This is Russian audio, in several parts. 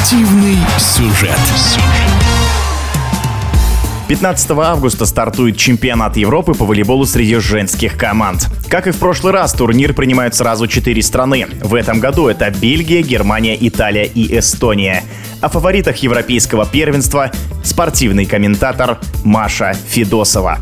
Спортивный сюжет. 15 августа стартует чемпионат Европы по волейболу среди женских команд. Как и в прошлый раз, турнир принимают сразу четыре страны. В этом году это Бельгия, Германия, Италия и Эстония. О фаворитах европейского первенства спортивный комментатор Маша Федосова.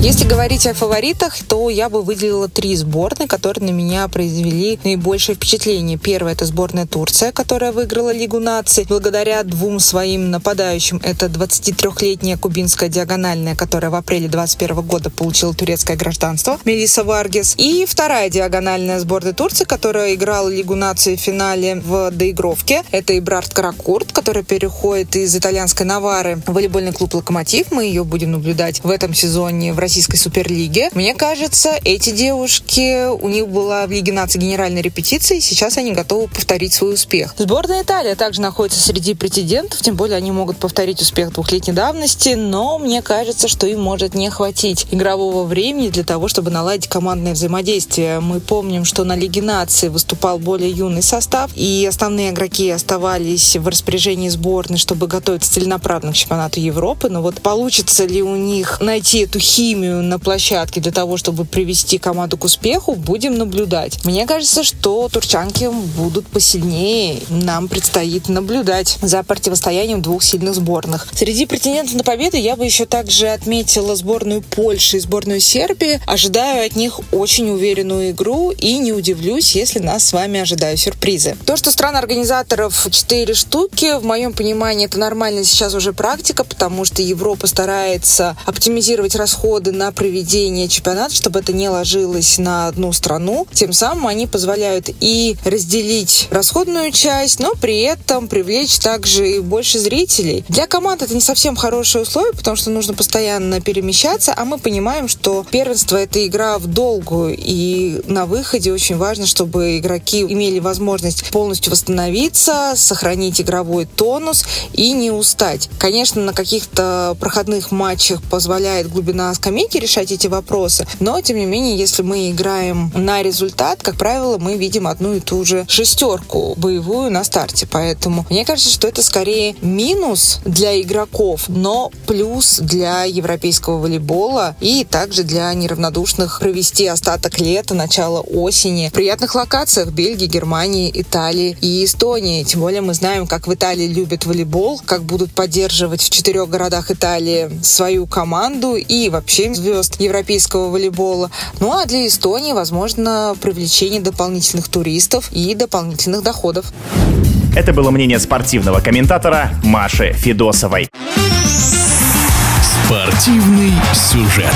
Если говорить о фаворитах, то я бы выделила три сборные, которые на меня произвели наибольшее впечатление. Первая – это сборная Турция, которая выиграла Лигу наций благодаря двум своим нападающим. Это 23-летняя кубинская диагональная, которая в апреле 2021 года получила турецкое гражданство, Мелиса Варгес. И вторая диагональная сборная Турции, которая играла Лигу наций в финале в доигровке. Это Ибрард Каракурт, который переходит из итальянской Навары в волейбольный клуб «Локомотив». Мы ее будем наблюдать в этом сезоне в российской суперлиге. Мне кажется, эти девушки, у них была в Лиге наций генеральная репетиция, и сейчас они готовы повторить свой успех. Сборная Италии также находится среди претендентов, тем более они могут повторить успех двухлетней давности, но мне кажется, что им может не хватить игрового времени для того, чтобы наладить командное взаимодействие. Мы помним, что на Лиге наций выступал более юный состав, и основные игроки оставались в распоряжении сборной, чтобы готовиться целенаправленно к чемпионату Европы. Но вот получится ли у них найти эту химию химию на площадке для того, чтобы привести команду к успеху, будем наблюдать. Мне кажется, что турчанки будут посильнее. Нам предстоит наблюдать за противостоянием двух сильных сборных. Среди претендентов на победу я бы еще также отметила сборную Польши и сборную Сербии. Ожидаю от них очень уверенную игру и не удивлюсь, если нас с вами ожидают сюрпризы. То, что стран организаторов 4 штуки, в моем понимании, это нормальная сейчас уже практика, потому что Европа старается оптимизировать расходы расходы на проведение чемпионата, чтобы это не ложилось на одну страну. Тем самым они позволяют и разделить расходную часть, но при этом привлечь также и больше зрителей. Для команд это не совсем хорошее условие, потому что нужно постоянно перемещаться, а мы понимаем, что первенство — это игра в долгую, и на выходе очень важно, чтобы игроки имели возможность полностью восстановиться, сохранить игровой тонус и не устать. Конечно, на каких-то проходных матчах позволяет глубина скамейки, скамейке решать эти вопросы, но, тем не менее, если мы играем на результат, как правило, мы видим одну и ту же шестерку боевую на старте, поэтому мне кажется, что это скорее минус для игроков, но плюс для европейского волейбола и также для неравнодушных провести остаток лета, начало осени в приятных локациях Бельгии, Германии, Италии и Эстонии. Тем более мы знаем, как в Италии любят волейбол, как будут поддерживать в четырех городах Италии свою команду и вообще 7 звезд европейского волейбола. Ну а для Эстонии, возможно, привлечение дополнительных туристов и дополнительных доходов. Это было мнение спортивного комментатора Маши Федосовой. Спортивный сюжет.